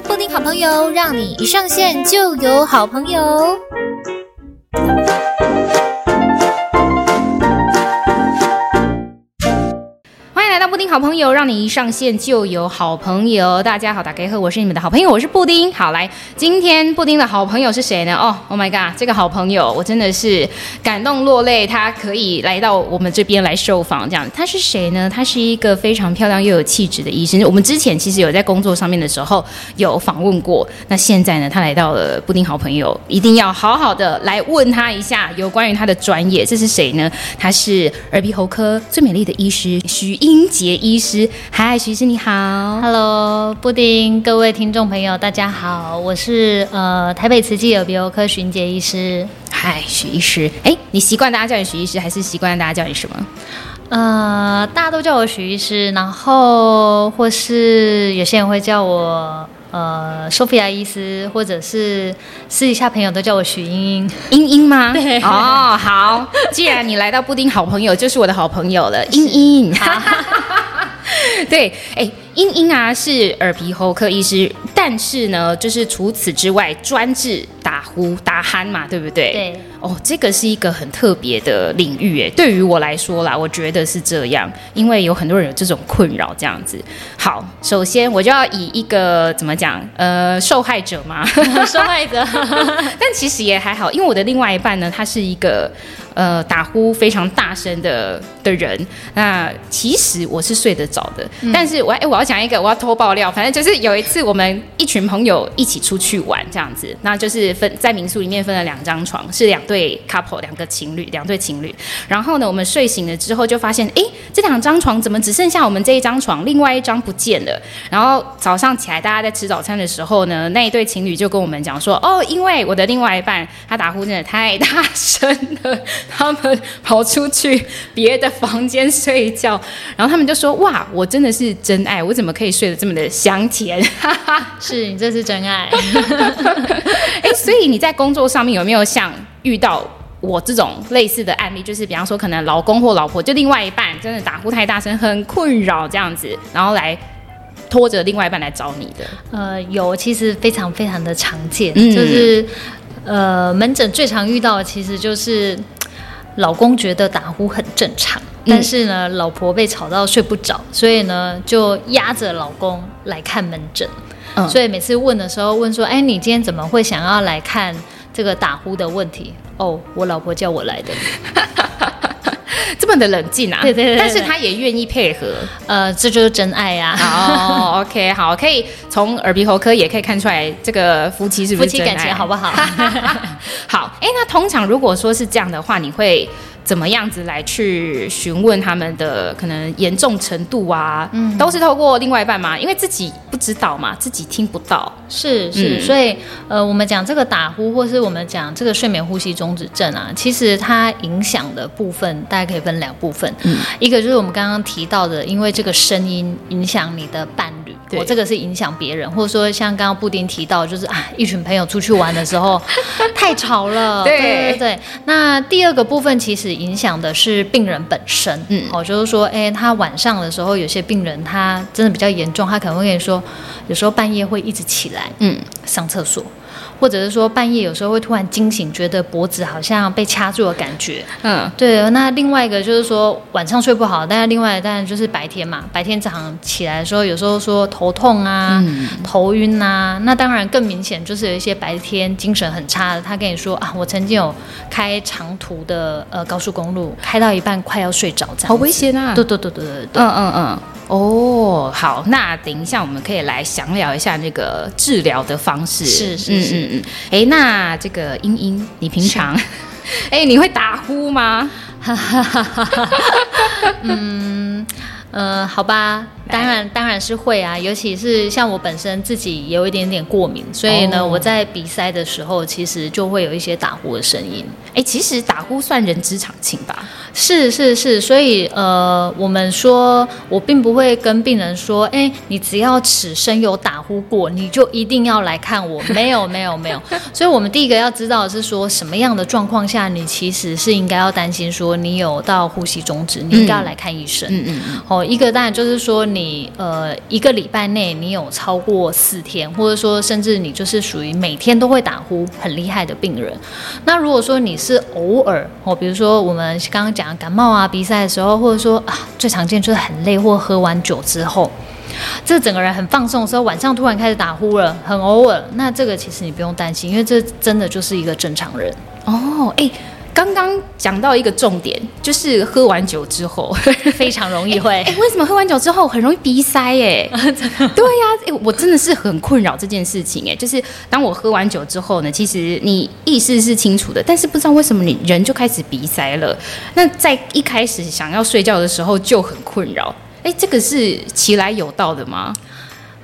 布丁好朋友，让你一上线就有好朋友。有，让你一上线就有好朋友。大家好，大家好，我是你们的好朋友，我是布丁。好，来，今天布丁的好朋友是谁呢？哦，Oh my God，这个好朋友我真的是感动落泪。他可以来到我们这边来受访，这样。他是谁呢？他是一个非常漂亮又有气质的医生。我们之前其实有在工作上面的时候有访问过。那现在呢，他来到了布丁好朋友，一定要好好的来问他一下有关于他的专业。这是谁呢？他是耳鼻喉科最美丽的医师徐英杰医师，嗨，徐医师你好，Hello，布丁，各位听众朋友，大家好，我是呃台北慈济耳鼻喉科许英洁医师，嗨，徐医师，哎，你习惯大家叫你徐医师，还是习惯大家叫你什么？呃，大家都叫我徐医师，然后或是有些人会叫我呃 Sophia 医师，或者是私底下朋友都叫我许英英，英英吗？对，哦，好，既然你来到布丁好朋友，就是我的好朋友了，英英。对，哎，茵茵啊是耳鼻喉科医师，但是呢，就是除此之外，专治打呼、打鼾嘛，对不对？对。哦，这个是一个很特别的领域，诶，对于我来说啦，我觉得是这样，因为有很多人有这种困扰，这样子。好，首先我就要以一个怎么讲，呃，受害者嘛，受害者，但其实也还好，因为我的另外一半呢，他是一个。呃，打呼非常大声的的人，那其实我是睡得着的，嗯、但是我哎，我要讲一个，我要偷爆料，反正就是有一次我们一群朋友一起出去玩这样子，那就是分在民宿里面分了两张床，是两对 couple，两个情侣，两对情侣。然后呢，我们睡醒了之后就发现，哎，这两张床怎么只剩下我们这一张床，另外一张不见了。然后早上起来，大家在吃早餐的时候呢，那一对情侣就跟我们讲说，哦，因为我的另外一半他打呼真的太大声了。他们跑出去别的房间睡觉，然后他们就说：“哇，我真的是真爱，我怎么可以睡得这么的香甜？”哈 哈是你这是真爱。哎，所以你在工作上面有没有像遇到我这种类似的案例？就是比方说，可能老公或老婆就另外一半真的打呼太大声，很困扰这样子，然后来拖着另外一半来找你的。呃，有，其实非常非常的常见，嗯、就是呃，门诊最常遇到的其实就是。老公觉得打呼很正常，但是呢，嗯、老婆被吵到睡不着，所以呢，就压着老公来看门诊。嗯、所以每次问的时候，问说：“哎，你今天怎么会想要来看这个打呼的问题？”哦，我老婆叫我来的。这么的冷静啊！对对，对对对，但是他也愿意配合，呃，这就是真爱呀、啊！哦，OK，好，可以从耳鼻喉科也可以看出来，这个夫妻是不是？夫妻感情好不好？好，哎，那通常如果说是这样的话，你会？怎么样子来去询问他们的可能严重程度啊？嗯，都是透过另外一半嘛？因为自己不知道嘛，自己听不到。是是，嗯、所以呃，我们讲这个打呼，或是我们讲这个睡眠呼吸中止症啊，其实它影响的部分大概可以分两部分。嗯，一个就是我们刚刚提到的，因为这个声音影响你的伴侣，我对、哦、这个是影响别人，或者说像刚刚布丁提到，就是啊，一群朋友出去玩的时候太吵了。对对对对。那第二个部分其实。影响的是病人本身，嗯，哦，就是说，哎，他晚上的时候，有些病人他真的比较严重，他可能会跟你说，有时候半夜会一直起来，嗯，上厕所。或者是说半夜有时候会突然惊醒，觉得脖子好像被掐住的感觉。嗯，对。那另外一个就是说晚上睡不好，但是另外当然就是白天嘛，白天早上起来的时候，有时候说头痛啊、嗯、头晕啊。那当然更明显就是有一些白天精神很差的，他跟你说啊，我曾经有开长途的呃高速公路，开到一半快要睡着，这样。好危险啊！对对对对对对。嗯嗯嗯。哦，好，那等一下我们可以来详聊一下那个治疗的方式。是是是。嗯嗯哎，那这个英英，你平常，哎是，你会打呼吗？哈 哈 嗯，呃，好吧。当然，当然是会啊，尤其是像我本身自己有一点点过敏，所以呢，哦、我在鼻塞的时候，其实就会有一些打呼的声音。哎，其实打呼算人之常情吧？是是是，所以呃，我们说，我并不会跟病人说，哎，你只要此生有打呼过，你就一定要来看我。没有没有没有。所以我们第一个要知道的是说，什么样的状况下，你其实是应该要担心说，你有到呼吸中止，你应该要来看医生。嗯嗯嗯。哦，一个当然就是说。你呃一个礼拜内你有超过四天，或者说甚至你就是属于每天都会打呼很厉害的病人，那如果说你是偶尔哦，比如说我们刚刚讲感冒啊、鼻塞的时候，或者说啊最常见就是很累或喝完酒之后，这整个人很放松的时候，晚上突然开始打呼了，很偶尔，那这个其实你不用担心，因为这真的就是一个正常人哦，哎。刚刚讲到一个重点，就是喝完酒之后 非常容易会、欸。为什么喝完酒之后很容易鼻塞？哎，对呀、啊，我真的是很困扰这件事情。哎，就是当我喝完酒之后呢，其实你意识是清楚的，但是不知道为什么你人就开始鼻塞了。那在一开始想要睡觉的时候就很困扰。哎，这个是其来有道的吗？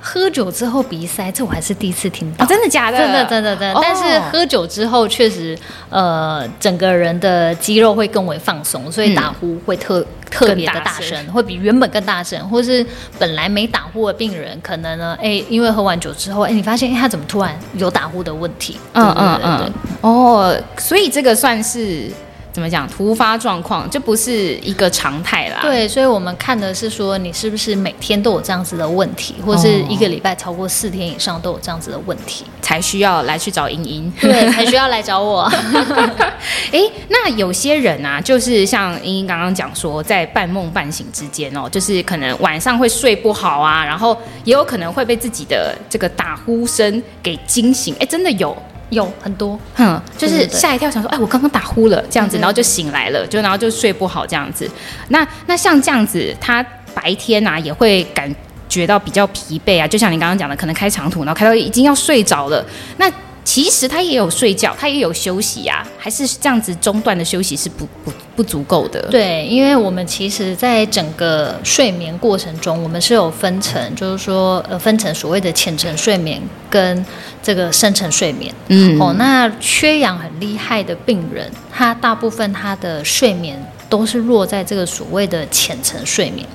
喝酒之后鼻塞，这我还是第一次听到。哦、真的假的？真的真的真的。哦、但是喝酒之后，确实，呃，整个人的肌肉会更为放松，所以打呼会特、嗯、特别的大声，会比原本更大声。或是本来没打呼的病人，可能呢，哎，因为喝完酒之后，哎，你发现，哎，他怎么突然有打呼的问题？嗯嗯嗯。哦，所以这个算是。怎么讲？突发状况，这不是一个常态啦。对，所以我们看的是说，你是不是每天都有这样子的问题，或是一个礼拜超过四天以上都有这样子的问题，才需要来去找英英。对，才需要来找我。哎，那有些人啊，就是像英英刚刚讲说，在半梦半醒之间哦，就是可能晚上会睡不好啊，然后也有可能会被自己的这个打呼声给惊醒。哎，真的有。有很多，哼，就是吓一跳，想说，哎，我刚刚打呼了，这样子，然后就醒来了，就然后就睡不好，这样子。那那像这样子，他白天啊也会感觉到比较疲惫啊，就像你刚刚讲的，可能开长途，然后开到已经要睡着了。那其实他也有睡觉，他也有休息呀、啊，还是这样子中断的休息是不不不足够的。对，因为我们其实在整个睡眠过程中，我们是有分成，就是说呃分成所谓的浅层睡眠跟这个深层睡眠。嗯，哦，那缺氧很厉害的病人，他大部分他的睡眠都是落在这个所谓的浅层睡眠。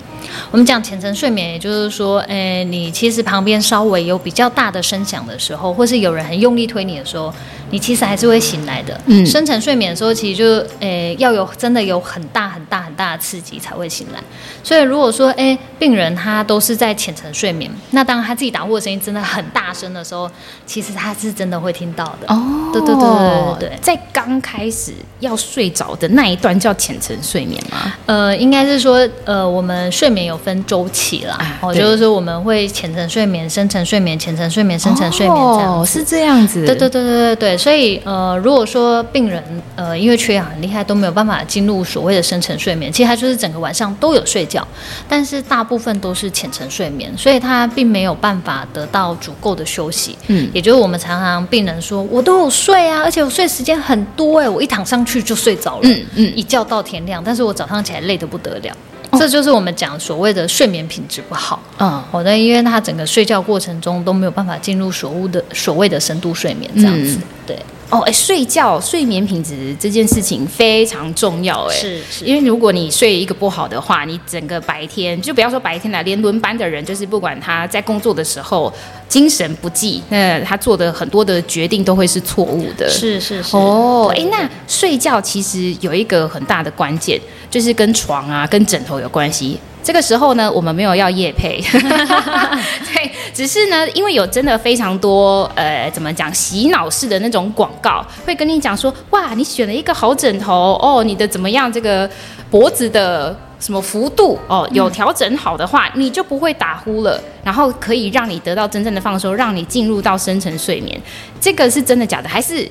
我们讲浅层睡眠，也就是说，诶，你其实旁边稍微有比较大的声响的时候，或是有人很用力推你的时候。你其实还是会醒来的。嗯，深层睡眠的时候，其实就诶要有真的有很大很大很大的刺激才会醒来。所以如果说诶病人他都是在浅层睡眠，那当他自己打呼的声音真的很大声的时候，其实他是真的会听到的。哦，对对对对对对，在刚开始要睡着的那一段叫浅层睡眠吗？呃，应该是说呃我们睡眠有分周期啦。哦，就是说我们会浅层睡眠、深层睡眠、浅层睡眠、深层睡眠这样。哦，是这样子。对对对对对对。所以，呃，如果说病人，呃，因为缺氧很厉害，都没有办法进入所谓的深层睡眠，其实他就是整个晚上都有睡觉，但是大部分都是浅层睡眠，所以他并没有办法得到足够的休息。嗯，也就是我们常常病人说，我都有睡啊，而且我睡时间很多哎、欸，我一躺上去就睡着了，嗯嗯，一觉到天亮，但是我早上起来累得不得了。这就是我们讲所谓的睡眠品质不好。嗯，好的，因为他整个睡觉过程中都没有办法进入所谓的所谓的深度睡眠这样子。嗯、对，哦，哎，睡觉睡眠品质这件事情非常重要，哎，是是，因为如果你睡一个不好的话，你整个白天就不要说白天了，连轮班的人，就是不管他在工作的时候精神不济，那他做的很多的决定都会是错误的。是是是。哦，哎，那睡觉其实有一个很大的关键。就是跟床啊、跟枕头有关系。这个时候呢，我们没有要夜配，对，只是呢，因为有真的非常多呃，怎么讲洗脑式的那种广告，会跟你讲说，哇，你选了一个好枕头哦，你的怎么样，这个脖子的什么幅度哦，有调整好的话，你就不会打呼了，然后可以让你得到真正的放松，让你进入到深层睡眠。这个是真的假的？还是？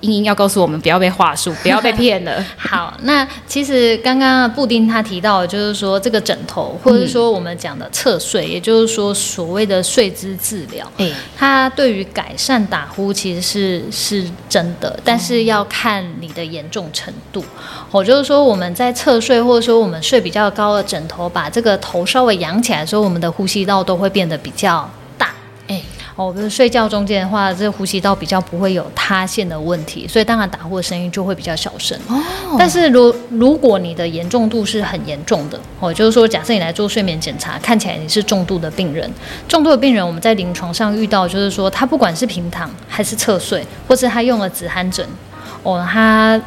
英英要告诉我们，不要被话术，不要被骗了。好，那其实刚刚布丁他提到的，就是说这个枕头，或者说我们讲的侧睡，嗯、也就是说所谓的睡姿治疗，哎，它对于改善打呼其实是是真的，但是要看你的严重程度。我、哦、就是说我们在侧睡，或者说我们睡比较高的枕头，把这个头稍微扬起来的时候，我们的呼吸道都会变得比较。哦，比如睡觉中间的话，这个呼吸道比较不会有塌陷的问题，所以当然打呼的声音就会比较小声。哦，但是如如果你的严重度是很严重的，哦，就是说假设你来做睡眠检查，看起来你是重度的病人，重度的病人我们在临床上遇到，就是说他不管是平躺还是侧睡，或是他用了止鼾枕，哦，他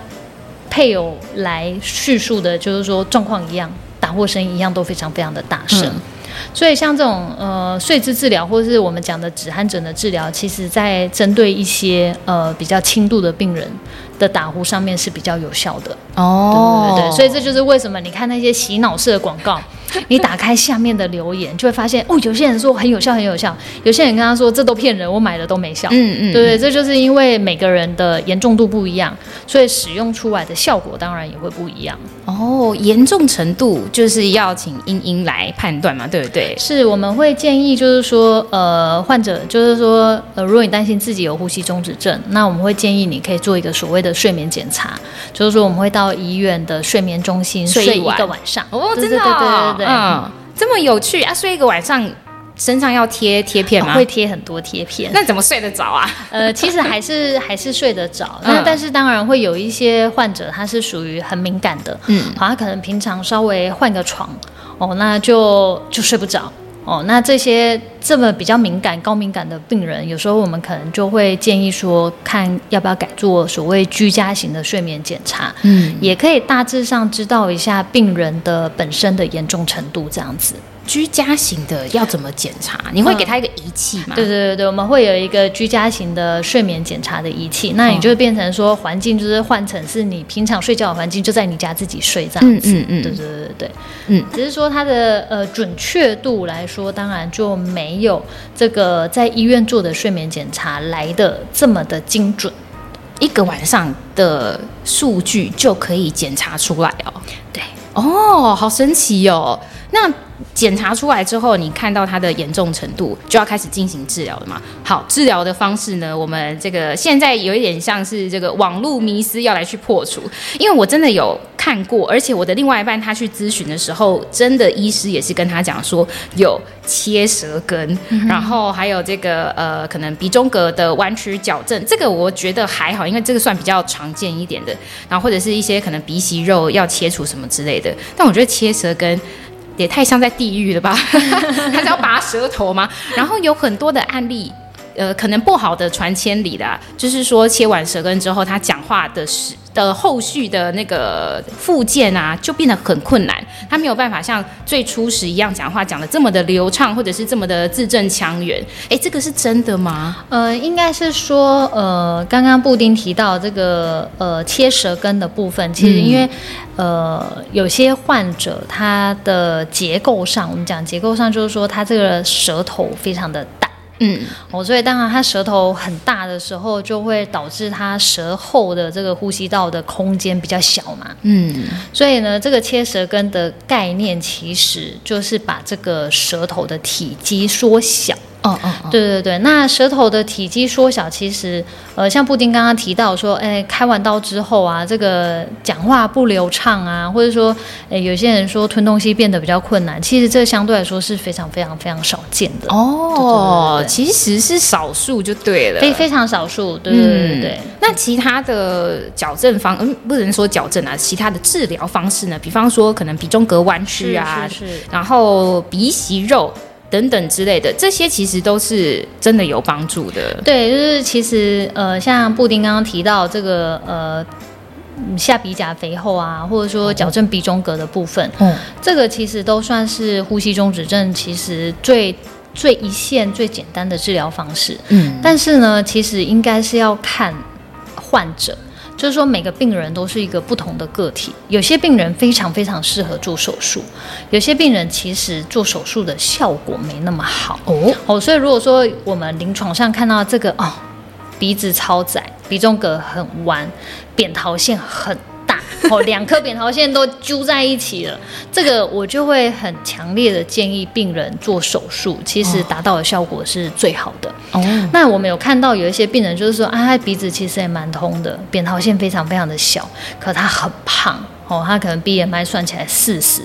配偶来叙述的就是说状况一样，打呼声一样都非常非常的大声。嗯所以像这种呃睡姿治疗，或是我们讲的止鼾枕的治疗，其实在针对一些呃比较轻度的病人的打呼上面是比较有效的。哦，对对对，所以这就是为什么你看那些洗脑式的广告，你打开下面的留言，就会发现哦，有些人说很有效，很有效；有些人跟他说这都骗人，我买了都没效。嗯嗯，对对，这就是因为每个人的严重度不一样，所以使用出来的效果当然也会不一样。哦，严重程度就是要请英英来判断嘛，对不对？是，我们会建议就是说，呃，患者就是说，呃，如果你担心自己有呼吸中止症，那我们会建议你可以做一个所谓的睡眠检查，就是说我们会到医院的睡眠中心睡一个晚上。哦，真的，对对对对，嗯，这么有趣啊！睡一个晚上。身上要贴贴片吗？会贴很多贴片。那怎么睡得着啊？呃，其实还是 还是睡得着。那、嗯、但是当然会有一些患者，他是属于很敏感的。嗯，好，他可能平常稍微换个床，哦，那就就睡不着。哦，那这些这么比较敏感、高敏感的病人，有时候我们可能就会建议说，看要不要改做所谓居家型的睡眠检查。嗯，也可以大致上知道一下病人的本身的严重程度，这样子。居家型的要怎么检查？你会给他一个仪器吗？嗯、对对对对，我们会有一个居家型的睡眠检查的仪器。那你就会变成说，环境就是换成是你平常睡觉的环境，就在你家自己睡这样子。嗯嗯嗯，对对对对嗯，只是说它的呃准确度来说，当然就没有这个在医院做的睡眠检查来的这么的精准。一个晚上的数据就可以检查出来哦。对，哦，好神奇哦。那检查出来之后，你看到它的严重程度，就要开始进行治疗了嘛？好，治疗的方式呢，我们这个现在有一点像是这个网络迷思要来去破除，因为我真的有看过，而且我的另外一半他去咨询的时候，真的医师也是跟他讲说有切舌根，嗯、然后还有这个呃可能鼻中隔的弯曲矫正，这个我觉得还好，因为这个算比较常见一点的，然后或者是一些可能鼻息肉要切除什么之类的，但我觉得切舌根。也太像在地狱了吧？他是要拔舌头吗？然后有很多的案例，呃，可能不好的传千里啦，就是说切完舌根之后，他讲话的时的后续的那个附件啊，就变得很困难。他没有办法像最初时一样讲话讲的这么的流畅，或者是这么的字正腔圆。哎，这个是真的吗？呃，应该是说，呃，刚刚布丁提到这个呃切舌根的部分，其实因为。嗯呃，有些患者他的结构上，我们讲结构上就是说他这个舌头非常的大，嗯，哦，所以当然他舌头很大的时候，就会导致他舌后的这个呼吸道的空间比较小嘛，嗯，所以呢，这个切舌根的概念其实就是把这个舌头的体积缩小。哦哦，哦。对对对，那舌头的体积缩小，其实呃，像布丁刚刚提到说，哎，开完刀之后啊，这个讲话不流畅啊，或者说，哎，有些人说吞东西变得比较困难，其实这相对来说是非常非常非常少见的。哦，对对对对，其实是少数就对了，非非常少数，对对对对，对、嗯。那其他的矫正方，嗯，不能说矫正啊，其他的治疗方式呢？比方说可能鼻中隔弯曲啊，是，是，是。然后鼻息肉。等等之类的，这些其实都是真的有帮助的。对，就是其实呃，像布丁刚刚提到这个呃，下鼻甲肥厚啊，或者说矫正鼻中隔的部分，嗯，这个其实都算是呼吸中止症其实最最一线最简单的治疗方式。嗯，但是呢，其实应该是要看患者。就是说，每个病人都是一个不同的个体。有些病人非常非常适合做手术，有些病人其实做手术的效果没那么好哦。哦，所以如果说我们临床上看到这个哦，鼻子超窄，鼻中隔很弯，扁桃腺很。哦，两颗扁桃腺都揪在一起了，这个我就会很强烈的建议病人做手术，其实达到的效果是最好的。哦，那我们有看到有一些病人就是说，啊，他鼻子其实也蛮通的，扁桃腺非常非常的小，可他很胖。哦，他可能 BMI 算起来四十，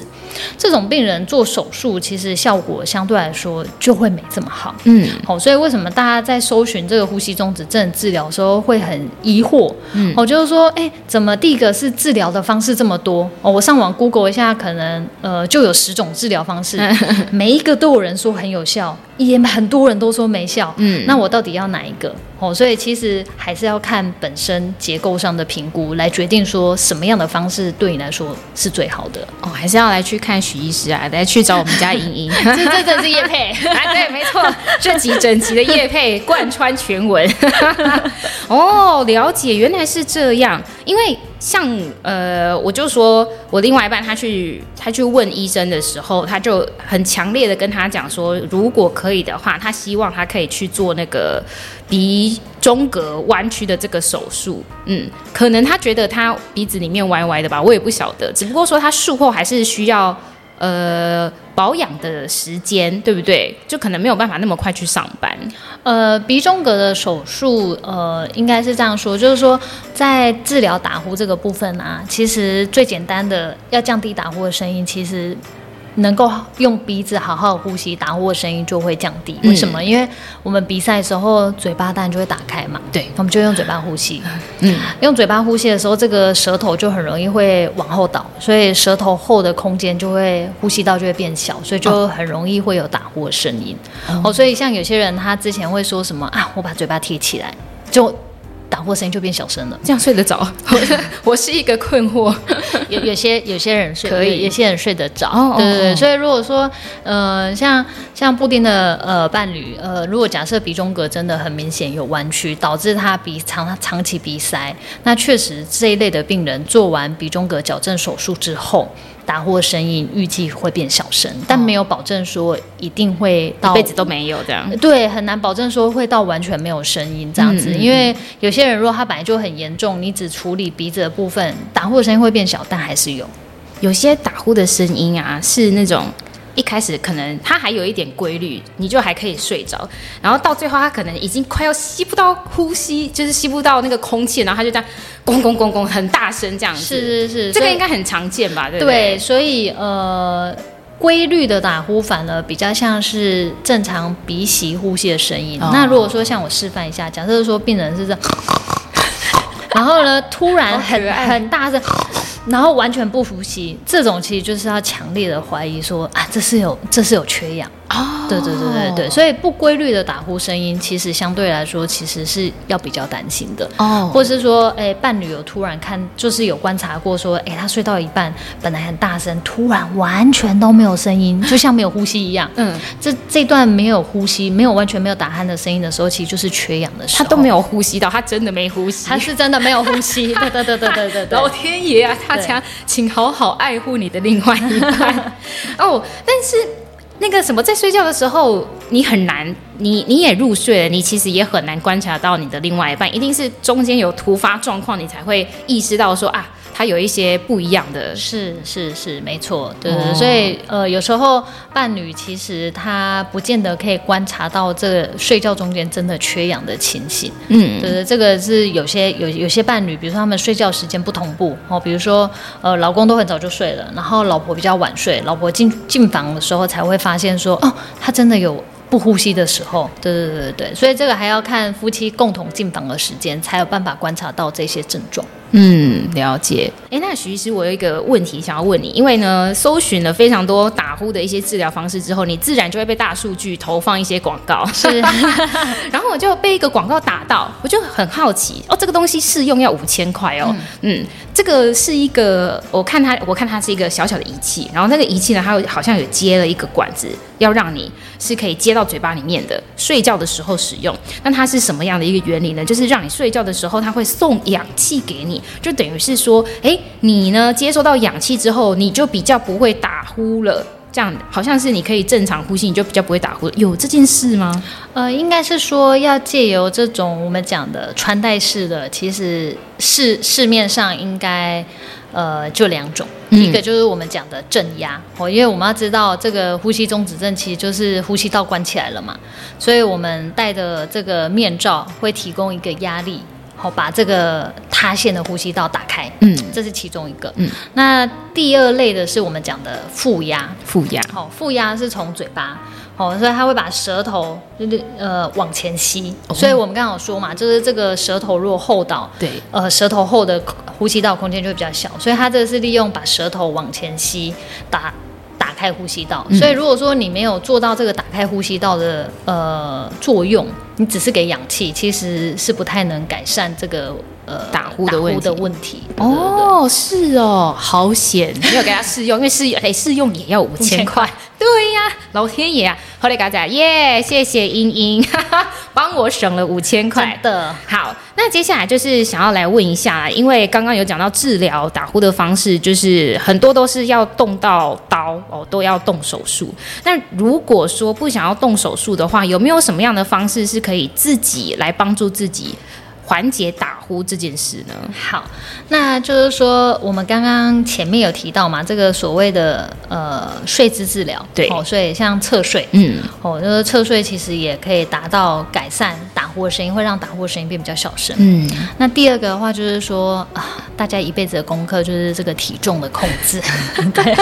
这种病人做手术其实效果相对来说就会没这么好。嗯，好、哦，所以为什么大家在搜寻这个呼吸中止症治疗的时候会很疑惑？嗯，哦，就是说，哎，怎么第一个是治疗的方式这么多？哦，我上网 Google 一下，可能呃就有十种治疗方式，每一个都有人说很有效。也很多人都说没效，嗯，那我到底要哪一个？哦，所以其实还是要看本身结构上的评估来决定说什么样的方式对你来说是最好的。哦，还是要来去看。看许医师啊，来去找我们家莹莹，这这是叶配，啊，对，没错，这集整集的叶配贯穿全文。哦，了解，原来是这样，因为。像呃，我就说我另外一半他去他去问医生的时候，他就很强烈的跟他讲说，如果可以的话，他希望他可以去做那个鼻中隔弯曲的这个手术。嗯，可能他觉得他鼻子里面歪歪的吧，我也不晓得。只不过说他术后还是需要呃。保养的时间对不对？就可能没有办法那么快去上班。呃，鼻中隔的手术，呃，应该是这样说，就是说在治疗打呼这个部分啊，其实最简单的要降低打呼的声音，其实。能够用鼻子好好呼吸，打呼的声音就会降低。为什么？嗯、因为我们比赛的时候，嘴巴当然就会打开嘛。对，我们就用嘴巴呼吸。嗯，用嘴巴呼吸的时候，这个舌头就很容易会往后倒，所以舌头后的空间就会呼吸道就会变小，所以就很容易会有打呼的声音。哦，哦，所以像有些人他之前会说什么啊，我把嘴巴贴起来就。打呼声音就变小声了，这样睡得着？我是一个困惑。有有些有些人睡可以，有些人睡得着。对对对，所以如果说呃，像像布丁的呃伴侣呃，如果假设鼻中隔真的很明显有弯曲，导致他鼻长长期鼻塞，那确实这一类的病人做完鼻中隔矫正手术之后。打呼的声音预计会变小声，但没有保证说一定会到一辈子都没有这样。对，很难保证说会到完全没有声音这样子，嗯嗯嗯，因为有些人如果他本来就很严重，你只处理鼻子的部分，打呼的声音会变小，但还是有。有些打呼的声音啊，是那种。一开始可能它还有一点规律，你就还可以睡着，然后到最后它可能已经快要吸不到呼吸，就是吸不到那个空气，然后它就这样咣咣咣咣很大声这样子。是是是，这个应该很常见吧？对不对？对，所以呃，规律的打呼反而比较像是正常鼻息呼吸的声音。哦、那如果说像我示范一下，假设说病人是这样，然后呢突然很很大声。然后完全不服气，这种其实就是要强烈的怀疑说啊，这是有这是有缺氧。哦，对对对对对，所以不规律的打呼声音，其实相对来说，其实是要比较担心的哦。或是说，哎，伴侣有突然看，就是有观察过，说，哎，他睡到一半，本来很大声，突然完全都没有声音，就像没有呼吸一样。嗯，这这段没有呼吸，没有完全没有打鼾的声音的时候，其实就是缺氧的时候。他都没有呼吸到，他真的没呼吸，他是真的没有呼吸。对对对对对对对。老天爷啊，大家请好好爱护你的另外一半 哦。但是。那个什么，在睡觉的时候，你很难，你你也入睡了，你其实也很难观察到你的另外一半，一定是中间有突发状况，你才会意识到说啊。他有一些不一样的，是是是，没错，对对，对、哦、所以呃，有时候伴侣其实他不见得可以观察到这个睡觉中间真的缺氧的情形，嗯，对对，这个是有些有有些伴侣，比如说他们睡觉时间不同步哦，比如说呃，老公都很早就睡了，然后老婆比较晚睡，老婆进进房的时候才会发现说，哦，他真的有。不呼吸的时候，对对对对对，所以这个还要看夫妻共同进房的时间，才有办法观察到这些症状。嗯，了解。哎，那徐医师，我有一个问题想要问你，因为呢，搜寻了非常多打呼的一些治疗方式之后，你自然就会被大数据投放一些广告，是。然后我就被一个广告打到，我就很好奇，哦，这个东西试用要五千块哦，嗯，嗯，这个是一个，我看它，我看它是一个小小的仪器，然后那个仪器呢，它有好像有接了一个管子，要让你是可以接到嘴巴里面的，睡觉的时候使用。那它是什么样的一个原理呢？就是让你睡觉的时候，它会送氧气给你。就等于是说，哎，你呢接收到氧气之后，你就比较不会打呼了。这样好像是你可以正常呼吸，你就比较不会打呼。有这件事吗？呃，应该是说要借由这种我们讲的穿戴式的，其实市市面上应该呃就两种，嗯、一个就是我们讲的镇压哦，因为我们要知道这个呼吸中止症其实就是呼吸道关起来了嘛，所以我们戴的这个面罩会提供一个压力。好，把这个塌陷的呼吸道打开，嗯，这是其中一个。嗯，那第二类的是我们讲的负压，负压。好，负压是从嘴巴，哦，所以它会把舌头就是呃往前吸。哦、所以我们刚刚有说嘛，就是这个舌头如果后倒，对，呃，舌头厚的呼吸道空间就会比较小，所以它这个是利用把舌头往前吸，打打开呼吸道。嗯、所以如果说你没有做到这个打开呼吸道的呃作用，你只是给氧气，其实是不太能改善这个。呃，打呼的问的问题哦，是哦，好险，没有给他试用，因为试用，哎，试用也要五千块，对呀，老天爷啊，后来，嘎仔，耶，谢谢英英，哈哈，帮我省了五千块的。好，那接下来就是想要来问一下，因为刚刚有讲到治疗打呼的方式，就是很多都是要动到刀哦，都要动手术。那如果说不想要动手术的话，有没有什么样的方式是可以自己来帮助自己？缓解打呼这件事呢？好，那就是说，我们刚刚前面有提到嘛，这个所谓的呃睡姿治疗，对，哦，所以像侧睡，嗯，哦，就是侧睡其实也可以达到改善打呼的声音，会让打呼的声音变比较小声。嗯，那第二个的话就是说啊，大家一辈子的功课就是这个体重的控制。对，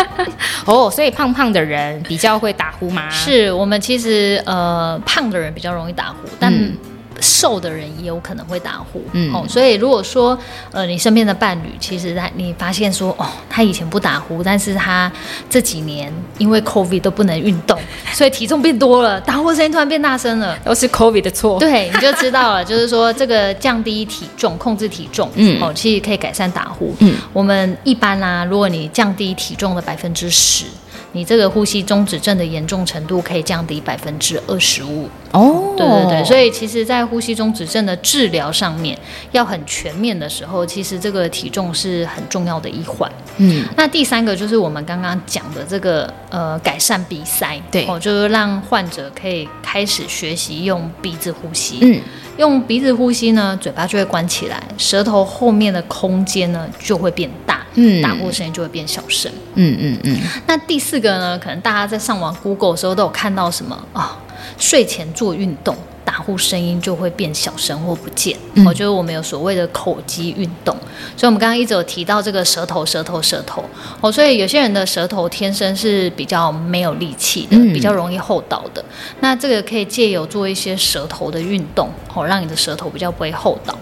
哦，所以胖胖的人比较会打呼吗？是我们其实呃胖的人比较容易打呼，但。嗯瘦的人也有可能会打呼，嗯，哦，所以如果说，呃，你身边的伴侣，其实他你发现说，哦，他以前不打呼，但是他这几年因为 COVID 都不能运动，所以体重变多了，打呼声音突然变大声了，都是 COVID 的错，对，你就知道了，就是说这个降低体重，控制体重，嗯，哦，其实可以改善打呼，嗯，我们一般啦、啊，如果你降低体重的百分之十。你这个呼吸中止症的严重程度可以降低百分之二十五。哦，对对对，所以其实，在呼吸中止症的治疗上面要很全面的时候，其实这个体重是很重要的一环。嗯，那第三个就是我们刚刚讲的这个呃，改善鼻塞，对哦，就是让患者可以开始学习用鼻子呼吸。嗯，用鼻子呼吸呢，嘴巴就会关起来，舌头后面的空间呢就会变大。嗯，打呼声音就会变小声。嗯嗯嗯。那第四个呢？可能大家在上网 Google 的时候都有看到什么啊、哦？睡前做运动，打呼声音就会变小声或不见。我觉得我们有所谓的口肌运动，所以我们刚刚一直有提到这个舌头、舌头、舌头。哦，所以有些人的舌头天生是比较没有力气的，比较容易后倒的。那这个可以借由做一些舌头的运动，哦，让你的舌头比较不会后倒。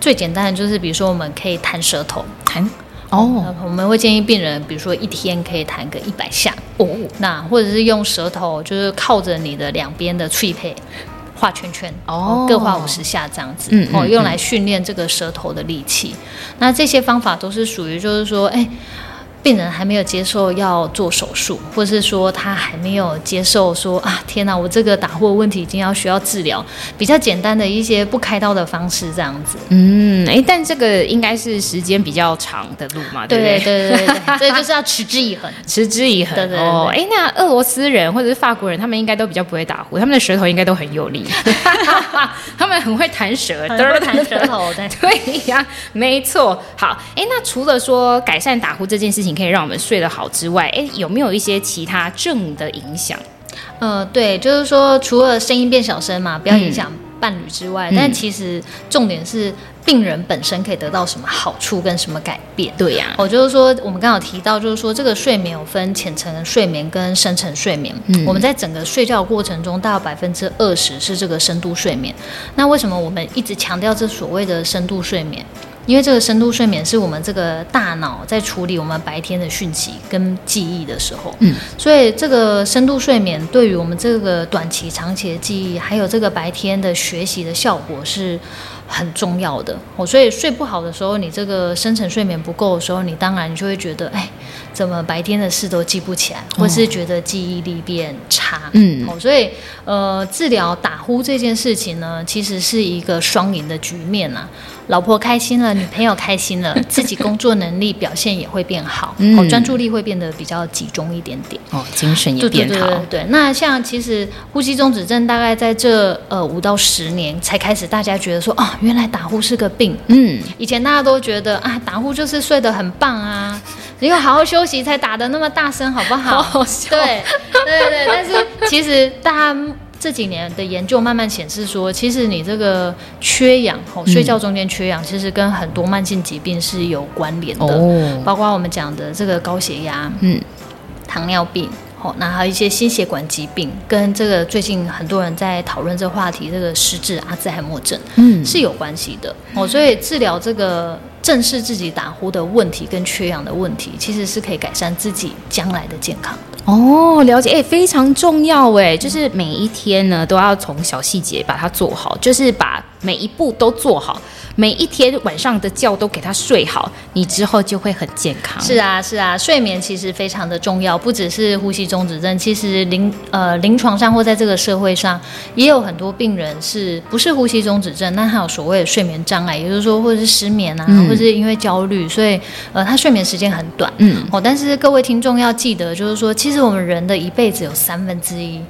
最简单的就是，比如说我们可以弹舌头，弹。哦，我们会建议病人，比如说一天可以弹个一百下哦，那或者是用舌头，就是靠着你的两边的脆配画圈圈哦，各画五十下这样子，嗯，哦，用来训练这个舌头的力气。那这些方法都是属于，就是说，哎。病人还没有接受要做手术，或是说他还没有接受说啊，天哪，我这个打呼的问题已经要需要治疗，比较简单的一些不开刀的方式这样子。嗯，哎，但这个应该是时间比较长的路嘛，对不对？对对对对，所以就是要持之以恒，持之以恒。对对对。哦，哎，那俄罗斯人或者是法国人，他们应该都比较不会打呼，他们的舌头应该都很有力，他们很会弹舌，都是弹舌头的。对呀，没错。好，哎，那除了说改善打呼这件事情。可以让我们睡得好之外，哎，有没有一些其他正的影响？呃，对，就是说，除了声音变小声嘛，不要影响伴侣之外，嗯、但其实重点是病人本身可以得到什么好处跟什么改变？对呀、啊，我就是说，我们刚好提到，就是说，这个睡眠有分浅层睡眠跟深层睡眠。嗯，我们在整个睡觉过程中，大概百分之二十是这个深度睡眠。那为什么我们一直强调这所谓的深度睡眠？因为这个深度睡眠是我们这个大脑在处理我们白天的讯息跟记忆的时候，嗯，所以这个深度睡眠对于我们这个短期、长期的记忆，还有这个白天的学习的效果是很重要的。哦，所以睡不好的时候，你这个深层睡眠不够的时候，你当然就会觉得，哎，怎么白天的事都记不起来，或是觉得记忆力变差，嗯，哦，所以呃，治疗打呼这件事情呢，其实是一个双赢的局面啊。老婆开心了，女朋友开心了，自己工作能力表现也会变好，嗯、哦，专注力会变得比较集中一点点，哦，精神也变好。对对对，对，那像其实呼吸中止症大概在这呃五到十年才开始，大家觉得说啊，原来打呼是个病。嗯，以前大家都觉得啊，打呼就是睡得很棒啊，你要好好休息才打得那么大声，好不好？好好笑。对对对，但是其实大家。这几年的研究慢慢显示说，其实你这个缺氧，哦，睡觉中间缺氧，其实跟很多慢性疾病是有关联的，哦，包括我们讲的这个高血压，嗯，糖尿病，哦，那还有一些心血管疾病，跟这个最近很多人在讨论这个话题，这个失智阿兹海默症，嗯，是有关系的。哦。所以治疗这个正视自己打呼的问题跟缺氧的问题，其实是可以改善自己将来的健康的哦。了解，哎，非常重要哎，就是每一天呢都要从小细节把它做好，就是把每一步都做好。每一天晚上的觉都给他睡好，你之后就会很健康。是啊，是啊，睡眠其实非常的重要，不只是呼吸中止症，其实临呃临床上或在这个社会上，也有很多病人是不是呼吸中止症，那他有所谓的睡眠障碍，也就是说或者是失眠啊，嗯、或者是因为焦虑，所以呃他睡眠时间很短。嗯，哦，但是各位听众要记得，就是说，其实我们人的一辈子有三分之一。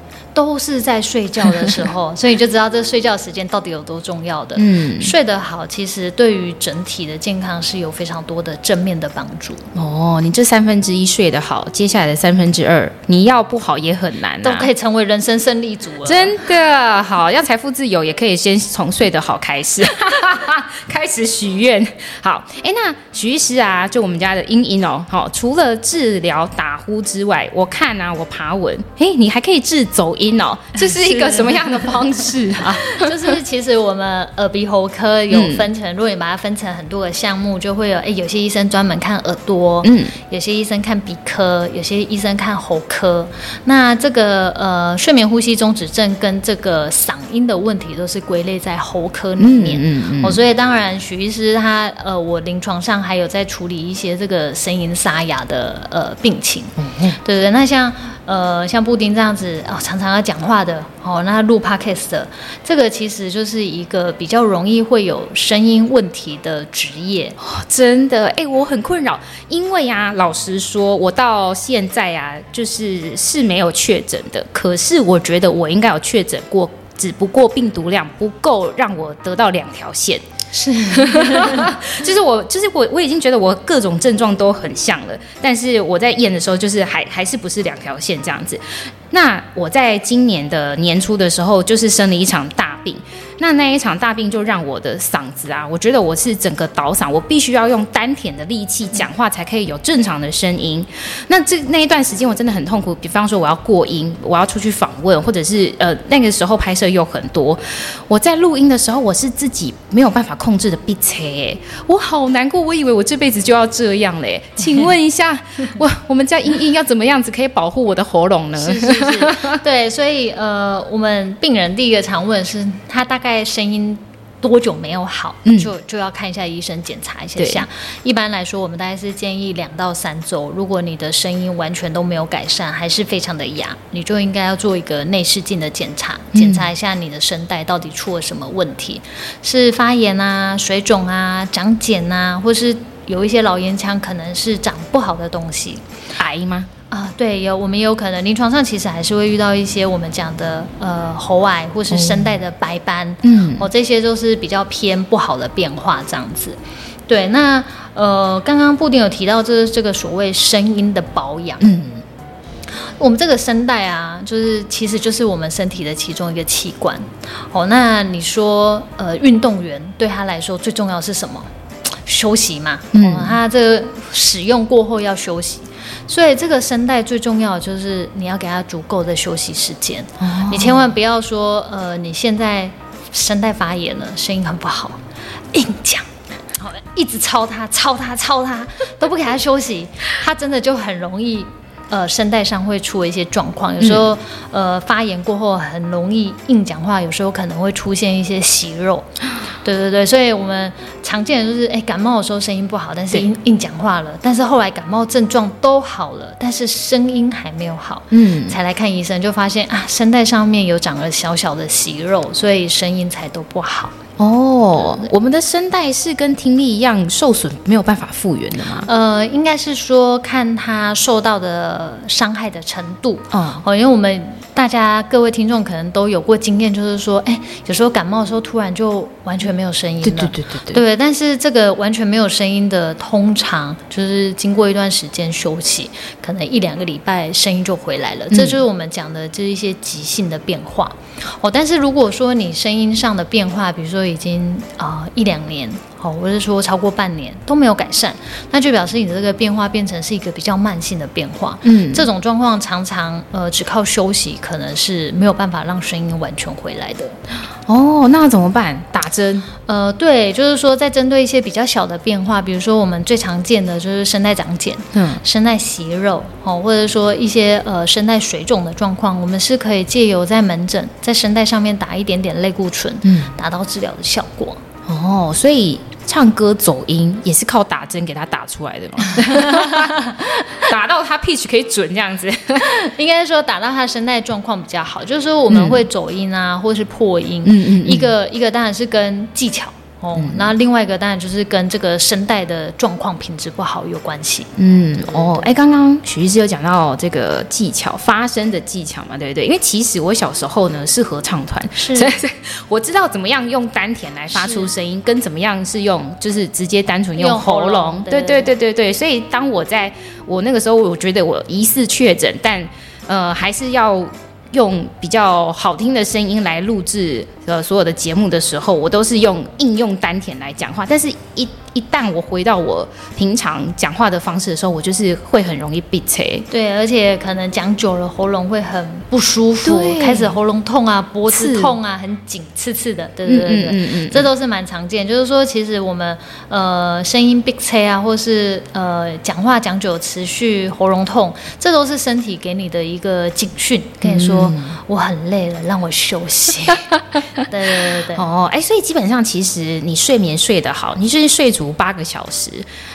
都是在睡觉的时候，所以你就知道这睡觉时间到底有多重要的。嗯，睡得好，其实对于整体的健康是有非常多的正面的帮助。哦，你这三分之一睡得好，接下来的三分之二你要不好也很难，啊，都可以成为人生胜利组了。真的好，要财富自由也可以先从睡得好开始，开始许愿。好，哎，那许医师啊，就我们家的茵茵哦，好，除了治疗打呼之外，我看啊，我爬文，哎，你还可以治走音哦，这是一个什么样的方式啊？就是其实我们耳鼻喉科有分成，嗯、如果你把它分成很多个项目，就会有哎，有些医生专门看耳朵，嗯，有些医生看鼻科，有些医生看喉科。那这个呃睡眠呼吸中止症跟这个嗓音的问题都是归类在喉科里面，嗯嗯，嗯哦，所以当然许医师他呃，我临床上还有在处理一些这个声音沙哑的呃病情，嗯嗯，对对，那像。呃，像布丁这样子哦，常常要讲话的哦，那录 podcast 的，这个其实就是一个比较容易会有声音问题的职业。哦，真的，哎，我很困扰，因为呀，老实说，我到现在啊，就是是没有确诊的，可是我觉得我应该有确诊过，只不过病毒量不够让我得到两条线。是，就是我，就是我，我已经觉得我各种症状都很像了，但是我在验的时候，就是还还是不是两条线这样子。那我在今年的年初的时候，就是生了一场大病。那那一场大病就让我的嗓子啊，我觉得我是整个倒嗓，我必须要用丹田的力气讲话才可以有正常的声音。那这那一段时间我真的很痛苦，比方说我要过音，我要出去访问，或者是呃那个时候拍摄又很多，我在录音的时候我是自己没有办法控制的闭嘴，我好难过，我以为我这辈子就要这样嘞。请问一下，我我们家英英要怎么样子可以保护我的喉咙呢？是是是，对，所以呃，我们病人第一个常问是，他大概。在声音多久没有好，嗯、就就要看一下医生检查一下下。一般来说，我们大概是建议两到三周。如果你的声音完全都没有改善，还是非常的哑，你就应该要做一个内视镜的检查，检查一下你的声带到底出了什么问题，嗯、是发炎啊、水肿啊、长茧啊，或是有一些老烟枪，可能是长不好的东西，癌吗？啊，对，有我们也有可能临床上其实还是会遇到一些我们讲的呃喉癌或是声带的白斑，嗯，哦，这些都是比较偏不好的变化这样子。对，那呃刚刚布丁有提到这这个所谓声音的保养，嗯，我们这个声带啊，就是其实就是我们身体的其中一个器官。哦，那你说呃运动员对他来说最重要是什么？休息嘛，嗯，哦，他这个使用过后要休息。所以这个声带最重要的就是你要给它足够的休息时间。哦、你千万不要说，呃，你现在声带发炎了，声音很不好，硬讲，好，一直操它，操它，操它，都不给它休息，它真的就很容易。呃，声带上会出一些状况，有时候、嗯、呃发炎过后很容易硬讲话，有时候可能会出现一些息肉。对对对，所以我们常见的就是，哎，感冒的时候声音不好，但是硬硬讲话了，但是后来感冒症状都好了，但是声音还没有好，嗯，才来看医生，就发现啊，声带上面有长了小小的息肉，所以声音才都不好。哦，我们的声带是跟听力一样受损，没有办法复原的吗？呃，应该是说看它受到的伤害的程度。哦，因为我们大家各位听众可能都有过经验，就是说，哎，有时候感冒的时候突然就完全没有声音了。对对对对对。对，但是这个完全没有声音的，通常就是经过一段时间休息，可能一两个礼拜声音就回来了。嗯，这就是我们讲的，就是一些急性的变化。哦，但是如果说你声音上的变化，比如说已经啊、呃、一两年好，或者说超过半年都没有改善，那就表示你的这个变化变成是一个比较慢性的变化。嗯，这种状况常常呃只靠休息可能是没有办法让声音完全回来的。哦，那怎么办？打针？呃，对，就是说在针对一些比较小的变化，比如说我们最常见的就是声带长茧，嗯，声带息肉，哦，或者说一些呃声带水肿的状况，我们是可以借由在门诊在声带上面打一点点类固醇，嗯，达到治疗的效果。哦，所以唱歌走音也是靠打针给他打出来的吗？打到他 pitch 可以准这样子，应该说打到他声带状况比较好，就是说我们会走音啊，嗯、或是破音，嗯嗯，嗯，一个一个当然是跟技巧。哦，那另外一个当然就是跟这个声带的状况品质不好有关系。嗯，哦，哎，刚刚许医师有讲到这个技巧，发声的技巧嘛，对不对？因为其实我小时候呢是合唱团，是，所以 我知道怎么样用丹田来发出声音，跟怎么样是用就是直接单纯用喉咙。对对对对对，所以当我在我那个时候，我觉得我疑似确诊，但呃还是要。用比较好听的声音来录制呃所有的节目的时候，我都是用应用丹田来讲话，但是一。一旦我回到我平常讲话的方式的时候，我就是会很容易闭塞。对，而且可能讲久了喉咙会很不舒服，开始喉咙痛啊，脖子痛啊，很紧刺刺的。对对对对，嗯嗯嗯，这都是蛮常见。就是说，其实我们呃声音闭塞啊，或是呃讲话讲久持续喉咙痛，这都是身体给你的一个警讯，跟你说、嗯、我很累了，让我休息。对对对对。哦，哎，所以基本上其实你睡眠睡得好，你就是睡。足八个小时，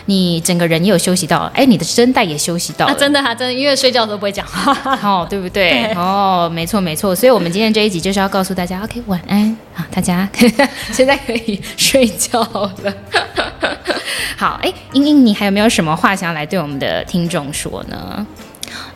你整个人也有休息到，哎，你的声带也休息到了，啊、真的哈、啊，真的，因为睡觉都不会讲话，哦，对不对？对哦，没错没错，所以我们今天这一集就是要告诉大家，OK，晚安啊，大家 现在可以 睡觉了。好，哎，英英，你还有没有什么话想要来对我们的听众说呢？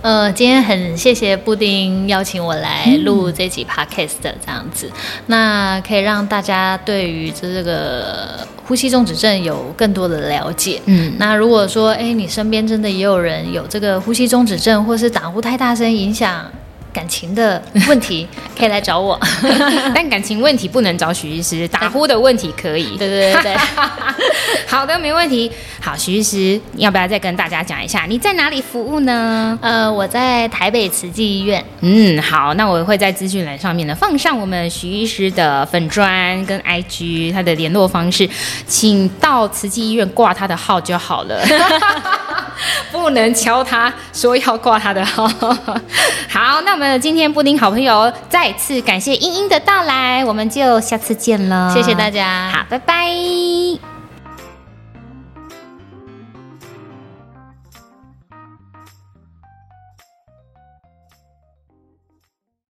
呃，今天很谢谢布丁邀请我来录这集 podcast 的这样子，嗯、那可以让大家对于这个呼吸中止症有更多的了解。嗯，那如果说，哎，你身边真的也有人有这个呼吸中止症，或是打呼太大声影响感情的问题 可以来找我，但感情问题不能找许医师，打呼的问题可以。对对对对，好的，没问题。好，许医师，你要不要再跟大家讲一下你在哪里服务呢？呃，我在台北慈济医院。嗯，好，那我会在资讯栏上面呢放上我们许医师的粉砖跟 IG 他的联络方式，请到慈济医院挂他的号就好了，不能敲他说要挂他的号。好，那。我们今天布丁好朋友再次感谢英英的到来，我们就下次见了，谢谢大家，好，拜拜。